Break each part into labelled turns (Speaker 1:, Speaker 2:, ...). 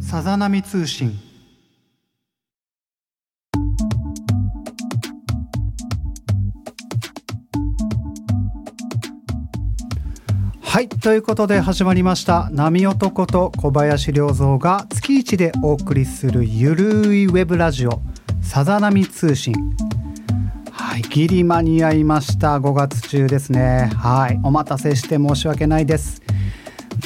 Speaker 1: さざ波通信。はいということで始まりました「波男と小林良三が月一でお送りするゆるいウェブラジオ「さざ波通信」はいギリ間に合いました。5月中ですね。はいお待たせして申し訳ないです。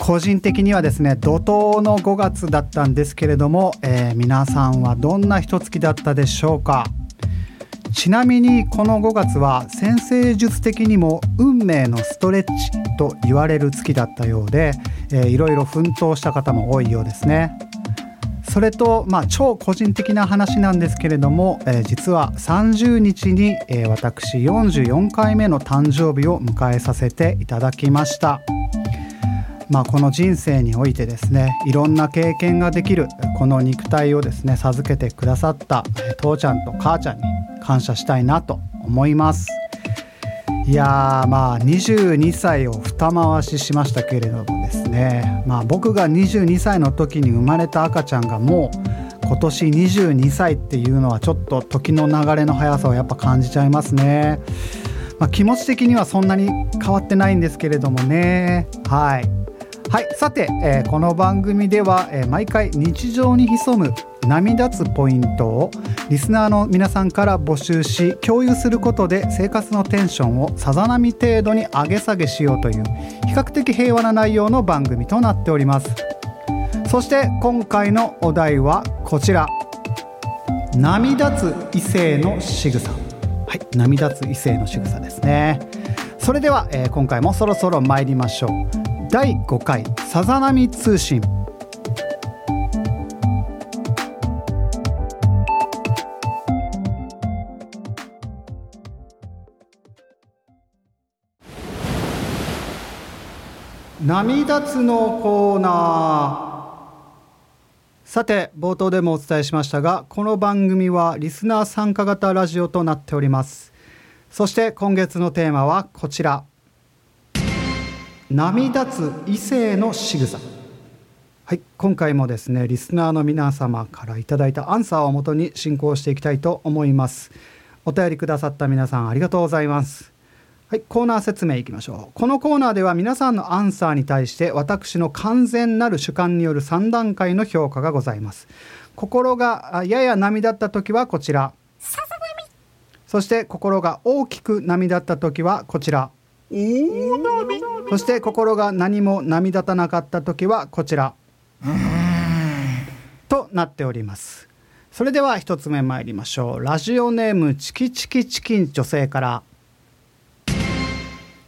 Speaker 1: 個人的にはですね怒涛の5月だったんですけれども、えー、皆さんはどんな一月だったでしょうか？ちなみにこの5月は先生術的にも運命のストレッチと言われる月だったようで、えー、いろいろ奮闘した方も多いようですね。それと、まあ、超個人的な話なんですけれども、えー、実は30日に、えー、私44回目の誕生日を迎えさせていただきました。まあ、この人生においてですねいろんな経験ができるこの肉体をですね授けてくださった父ちゃんと母ちゃんに感謝したいなと思います。いやまあ22歳を二回ししましたけれどもですねまあ僕が22歳の時に生まれた赤ちゃんがもう今年22歳っていうのはちょっと時の流れの速さをやっぱ感じちゃいますね。まあ、気持ち的にはそんなに変わってないんですけれどもね。はい。はいさて、えー、この番組では、えー、毎回日常に潜む波立つポイントをリスナーの皆さんから募集し共有することで生活のテンションをさざ波程度に上げ下げしようという比較的平和な内容の番組となっております。そして今回のお題はこちら。波立つ異性の仕草。はい波立つ異性の仕草ですね。それでは、えー、今回もそろそろ参りましょう。第5回さざ波通信。波立つのコーナー。さて冒頭でもお伝えしましたがこの番組はリスナー参加型ラジオとなっております。そして今月のテーマはこちら。波立つ異性の仕草。はい今回もですねリスナーの皆様からいただいたアンサーをもとに進行していきたいと思います。お便りくださった皆さんありがとうございます。はいコーナー説明いきましょう。このコーナーでは皆さんのアンサーに対して私の完全なる主観による3段階の評価がございます。心がやや波立った時はこちら。そして心が大きく波立った時はこちらそして心が何も波立たなかった時はこちら。となっております。それでは一つ目参りましょう。ラジオネームチキチキチキン女性から。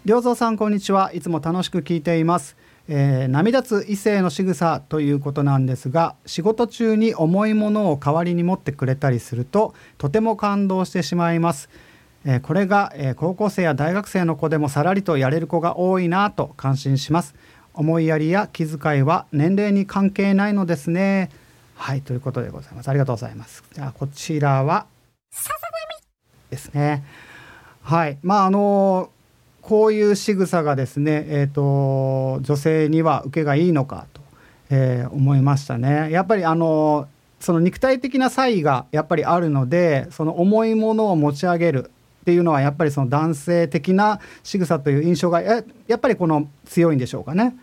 Speaker 1: 良三さんこんにちは。いつも楽しく聞いています。えー、波立つ異性の仕草ということなんですが仕事中に重いものを代わりに持ってくれたりするととても感動してしまいますえこれが、え高校生や大学生の子でもさらりとやれる子が多いなと感心します。思いやりや気遣いは年齢に関係ないのですね。はいということでございます。ありがとうございます。じゃあこちらはですね。はいまああのこういう仕草がですねえっ、ー、と女性には受けがいいのかと、えー、思いましたね。やっぱりあのその肉体的な差異がやっぱりあるのでその重いものを持ち上げるっていうのはやっぱりその男性的な仕草という印象がやっぱりこの強いんでしょうかね。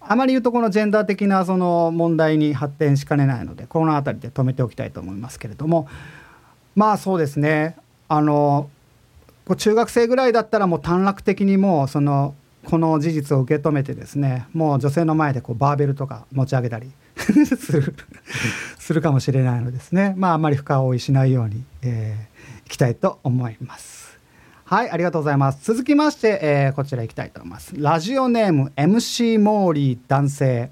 Speaker 1: あまり言うとこのジェンダー的なその問題に発展しかねないのでこの辺りで止めておきたいと思いますけれども。まあそうですね。あの中学生ぐらいだったらもう短絡的にもうそのこの事実を受け止めてですねもう女性の前でこうバーベルとか持ち上げたり するするかもしれないのですね。まああんまり負荷をしないように、えー、いきたいと思います。はい、ありがとうございます。続きまして、えー、こちら行きたいと思います。ラジオネーム MC モーリー男性。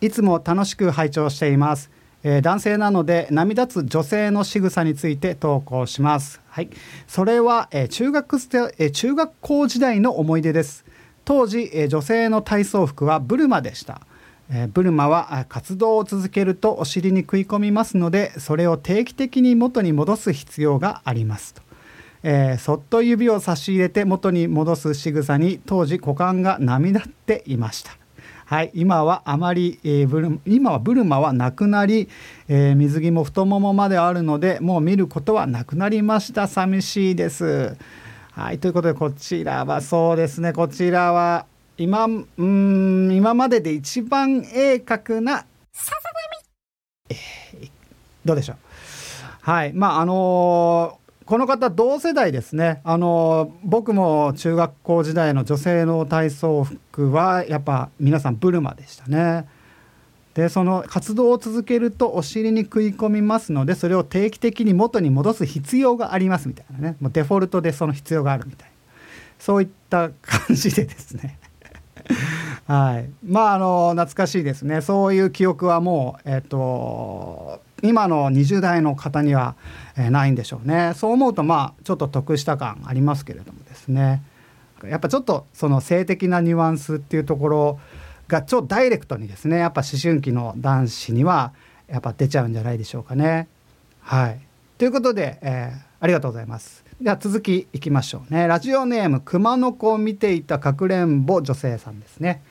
Speaker 1: いつも楽しく拝聴しています。えー、男性なので波立つ女性の仕草について投稿します。はい、それは、えー、中学えー、中学校時代の思い出です。当時、えー、女性の体操服はブルマでした。えブルマは活動を続けるとお尻に食い込みますのでそれを定期的に元に戻す必要がありますと、えー、そっと指を差し入れて元に戻す仕草に当時股間が涙っていました。はい、今はあまり、えー、ブル今はブルマはなくなり、えー、水着も太ももまであるのでもう見ることはなくなりました。寂しいです。はいということでこちらはそうですねこちらは今うん今までで一番鋭角な。さざ波、えー、どうでしょう。はい。まああのこの方同世代ですね。あの僕も中学校時代の女性の体操服はやっぱ皆さんブルマでしたね。でその活動を続けるとお尻に食い込みますのでそれを定期的に元に戻す必要がありますみたいなね。もうデフォルトでその必要があるみたいな。そういった感じでですね。はい。まああの懐かしいですね。そういう記憶はもうえっ、と今の20代の方には、えー、ないんでしょうね。そう思うとまあちょっと得した感ありますけれどもですね。やっぱちょっとその性的なニュアンスっていうところが超ダイレクトにですねやっぱ思春期の男子にはやっぱ出ちゃうんじゃないでしょうかね。はい。ということで、えー、ありがとうございます。では続きいきましょうね。ラジオネーム熊の子を見ていたかくれんぼ女性さんですね。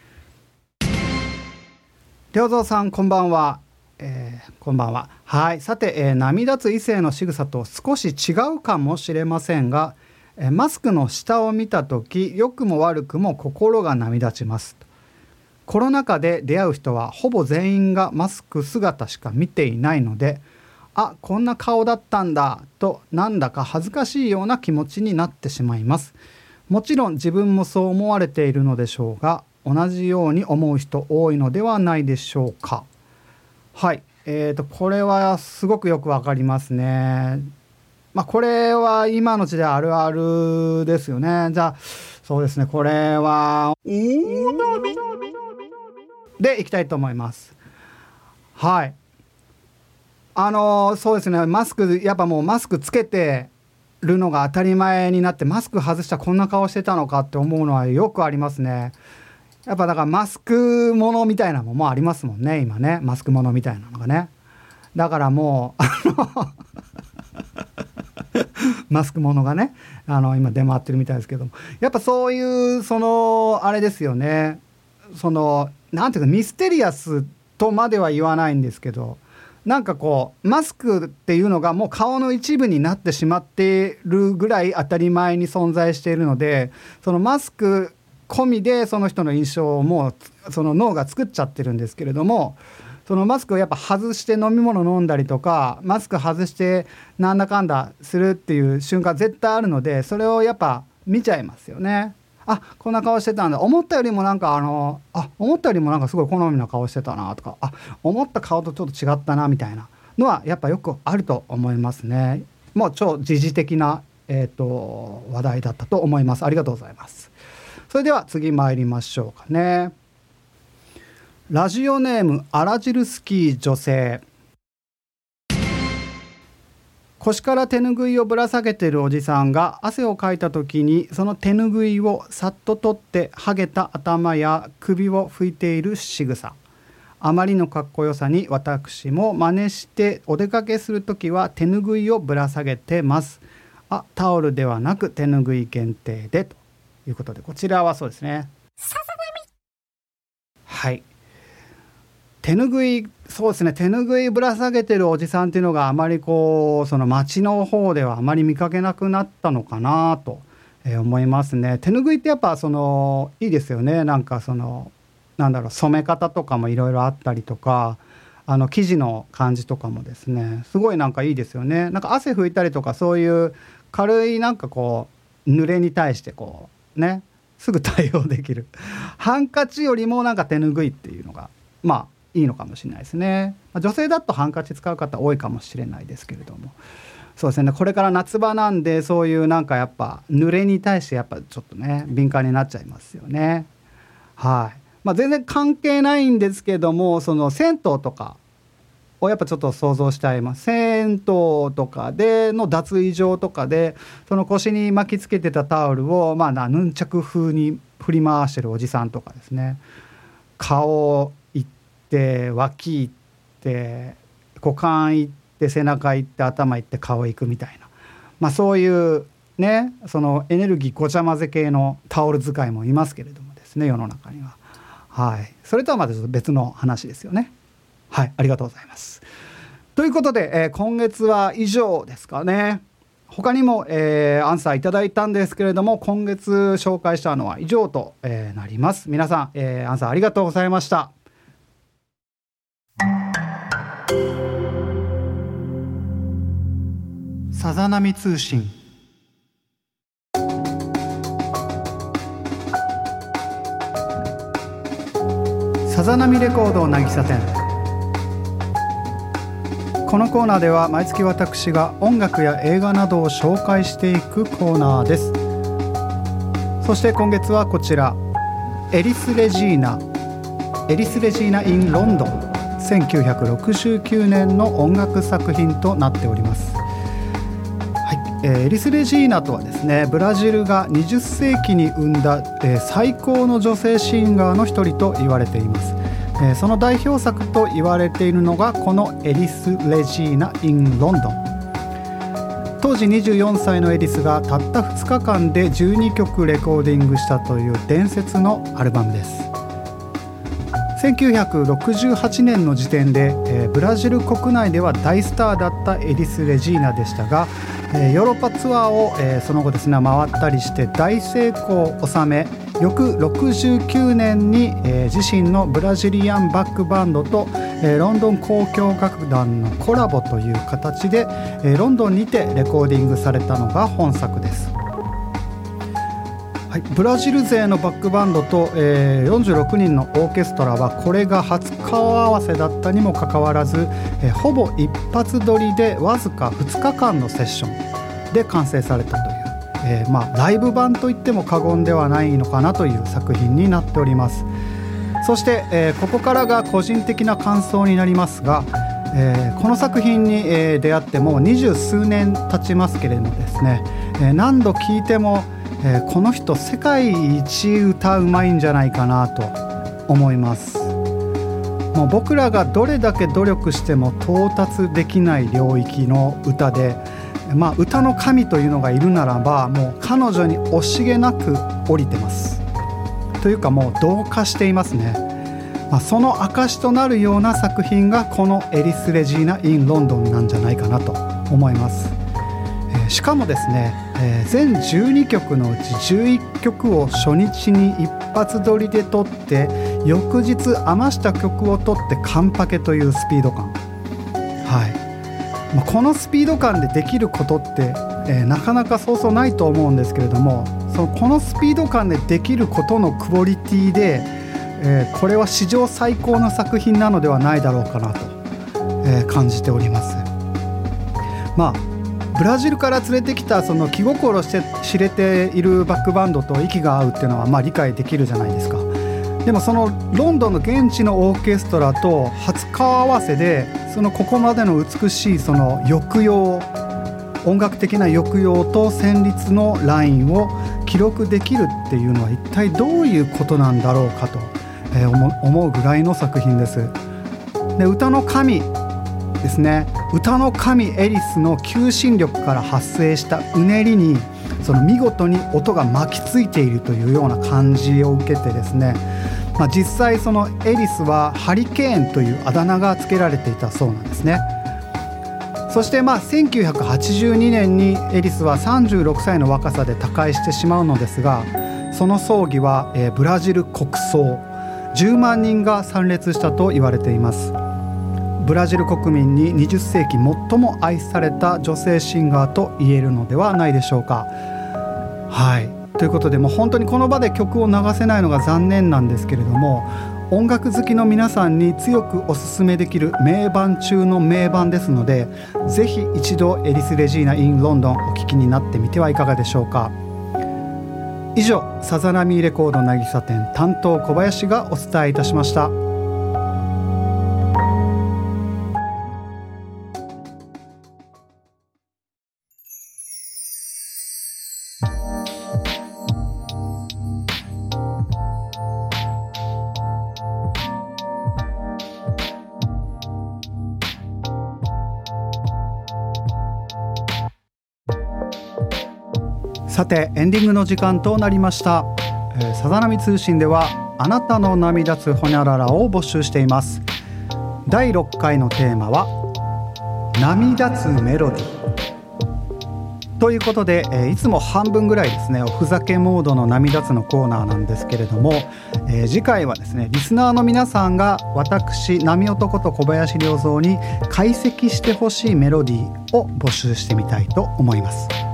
Speaker 1: 良三さんこんばんは。えー、こんばんは。はい。さて、えー、波立つ異性の仕草と少し違うかもしれませんが、えー、マスクの下を見た時、良くも悪くも心が波立ちます。コロナ禍で出会う人はほぼ全員がマスク姿しか見ていないので、あ、こんな顔だったんだとなんだか恥ずかしいような気持ちになってしまいます。もちろん自分もそう思われているのでしょうが、同じように思う人多いのではないでしょうか。はいえーと、これはすごくよくわかりますね。まあ、これは今の時代あるあるですよね。じゃあそうですねこれはでいきたいと思います。はいあのそうですね。マスクやっぱもうマスクつけてるのが当たり前になってマスク外したこんな顔してたのかって思うのはよくありますね。やっぱだからマスクものみたいなのもありますもんね今ね。マスクものみたいなのがね。だからもうあのマスクものがねあの今出回ってるみたいですけども。やっぱそういうそのあれですよね。その何ていうかミステリアスとまでは言わないんですけど。なんかこうマスクっていうのがもう顔の一部になってしまっているぐらい当たり前に存在しているのでそのマスク込みでその人の印象をもうその脳が作っちゃってるんですけれどもそのマスクをやっぱ外して飲み物飲んだりとかマスク外してなんだかんだするっていう瞬間絶対あるのでそれをやっぱ見ちゃいますよね。あこんな顔してたんだ思ったよりもなんかあのあ思ったよりもなんかすごい好みの顔してたなとかあ思った顔とちょっと違ったなみたいなのはやっぱよくあると思いますね。もう超時事的な、えーと話題だったと思います。ありがとうございます。それでは次参りましょうかねラジオネームアラジルスキー女性腰から手ぬぐいをぶら下げているおじさんが汗をかいた時にその手ぬぐいをさっと取ってはげた頭や首を拭いている仕草。あまりのかっこよさに私も真似してお出かけする時は手ぬぐいをぶら下げてます。あタオルではなく手ぬぐい限定でということでこちらはそうですね。はい手ぬぐいそうですね手ぬぐいぶら下げてるおじさんっていうのがあまりこうその街の方ではあまり見かけなくなったのかなと、え、思いますね。手ぬぐいってやっぱそのいいですよね。なんかそのなんだろう染め方とかもいろいろあったりとかあの生地の感じとかもですね。すごいなんかいいですよね。なんか汗拭いたりとかそういう軽いなんかこう濡れに対してこうねすぐ対応できる。ハンカチよりもなんか手ぬぐいっていうのがまあいいのかもしれないですね、まあ、女性だとハンカチ使う方多いかもしれないですけれども。そうですね。これから夏場なんでそういうなんかやっぱ濡れに対してやっぱちょっとね敏感になっちゃいますよね。はい。まあ、全然関係ないんですけどもその銭湯とかをやっぱちょっと想像しちゃいます。銭湯とかでの脱衣場とかでその腰に巻きつけてたタオルをまあヌンチャク風に振り回してるおじさんとかですね。顔って脇いって股間いって背中いって頭いって顔いくみたいな、まあ、そういうねそのエネルギーごちゃ混ぜ系のタオル使いもいますけれどもですね世の中には。はい、それとはまた別の話ですよね。はいありがとうございます。ということで、えー、今月は以上ですかね。他にも、えー、アンサーいただいたんですけれども今月紹介したのは以上と、えー、なります皆さん、えー、アンサーありがとうございましたさざ波通信。さざ波レコード渚店。このコーナーでは毎月私が音楽や映画などを紹介していくコーナーです。そして今月はこちら。エリス・レジーナ。エリス・レジーナ・イン・ロンドン1969年の音楽作品となっております。えー、エリス・レジーナとはですねブラジルが20世紀に生んだ、えー、最高の女性シンガーの一人と言われています。えー、その代表作と言われているのがこの「エリス・レジーナ・イン・ロンドン」当時24歳のエリスがたった2日間で12曲レコーディングしたという伝説のアルバムです。1968年の時点で、えー、ブラジル国内では大スターだったエリス・レジーナでしたが、え、ヨーロッパツアーを、え、その後ですね回ったりして大成功を収め翌69年に、え、自身のブラジリアンバックバンドと、え、ロンドン交響楽団のコラボという形で、え、ロンドンにてレコーディングされたのが本作です。はい、ブラジル勢のバックバンドと、えー、46人のオーケストラはこれが初顔合わせだったにもかかわらず、えー、ほぼ一発撮りでわずか2日間のセッションで完成されたというえー、まあ、ライブ版といっても過言ではないのかなという作品になっております。そして、えー、ここからが個人的な感想になりますが、えー、この作品に、え出会ってもう二十数年経ちますけれどもですね、え何度聴いても、えこの人世界一歌うまいんじゃないかなと思います。もう僕らがどれだけ努力しても到達できない領域の歌でまあ、歌の神というのがいるならばもう彼女に惜しげなく降りてます。というかもう同化していますね、まあ、その証となるような作品がこの「エリス・レジーナ・イン・ロンドン」なんじゃないかなと思います、えー、しかもですね、えー、全12曲のうち11曲を初日に一発撮りで撮って翌日余した曲を撮ってカンパケというスピード感はいまあ、このスピード感でできることって、えー、なかなかそうそうないと思うんですけれどもそのこのスピード感でできることのクオリティで、えー、これは史上最高の作品なのではないだろうかなと、え、感じております。まあブラジルから連れてきたその気心して知れているバックバンドと息が合うっていうのはまあ理解できるじゃないですか。でもそのロンドンの現地のオーケストラと初顔合わせでそのここまでの美しいその抑揚音楽的な抑揚と旋律のラインを記録できるっていうのは一体どういうことなんだろうかと、え、思うぐらいの作品です。で歌の神ですね歌の神エリスの求心力から発生したうねりにその見事に音が巻きついているというような感じを受けてですねまあ、実際そのエリスはハリケーンというあだ名が付けられていたそうなんですね。そしてまあ1982年にエリスは36歳の若さで他界してしまうのですがその葬儀は、ブラジル国葬。10万人が参列したと言われています。ブラジル国民に20世紀最も愛された女性シンガーと言えるのではないでしょうか。はい。ということでもう本当にこの場で曲を流せないのが残念なんですけれども音楽好きの皆さんに強くおすすめできる名盤中の名盤ですのでぜひ一度エリス・レジーナ・イン・ロンドンお聴きになってみてはいかがでしょうか。以上さざ波レコード渚店担当小林がお伝えいたしました。さてエンディングの時間となりました。え、さざ波通信ではあなたの波立つほにゃららを募集しています。第6回のテーマは波立つメロディということで、え、いつも半分ぐらいですねおふざけモードの波立つのコーナーなんですけれども、えー、次回はですねリスナーの皆さんが私波男と小林良三に解析してほしいメロディーを募集してみたいと思います。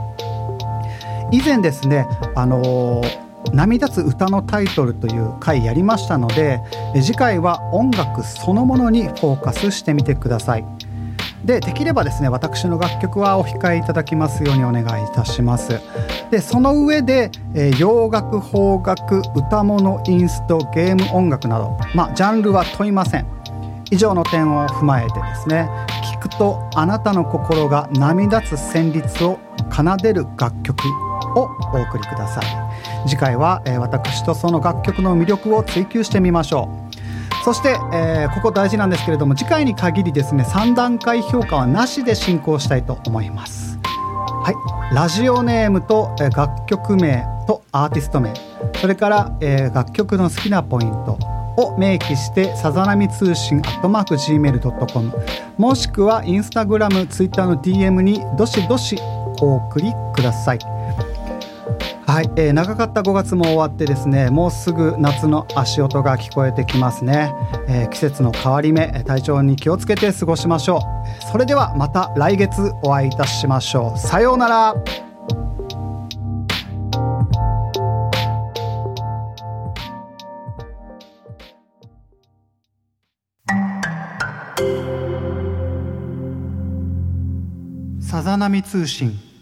Speaker 1: 以前ですねあのー波立つ歌のタイトルという回やりましたので次回は音楽そのものにフォーカスしてみてください。でできればですね私の楽曲はお控えいただきますようにお願いいたします。でその上で、えー、洋楽邦楽歌物インストゲーム音楽などまあジャンルは問いません。以上の点を踏まえてですね聞くとあなたの心が波立つ旋律を奏でる楽曲をお送りください。次回は、えー、私とその楽曲の魅力を追求してみましょう。そして、えー、ここ大事なんですけれども次回に限りですね3段階評価はなしで進行したいと思います。はい。ラジオネームと、えー、楽曲名とアーティスト名。それから、えー、楽曲の好きなポイントを明記してさざ波通信アットマーク Gmail.com もしくはインスタグラムツイッターの DM にどしどしお送りください。はい、えー、長かった5月も終わってですねもうすぐ夏の足音が聞こえてきますね、えー、季節の変わり目体調に気をつけて過ごしましょう。それではまた来月お会いいたしましょう。さようなら。さざ波通信。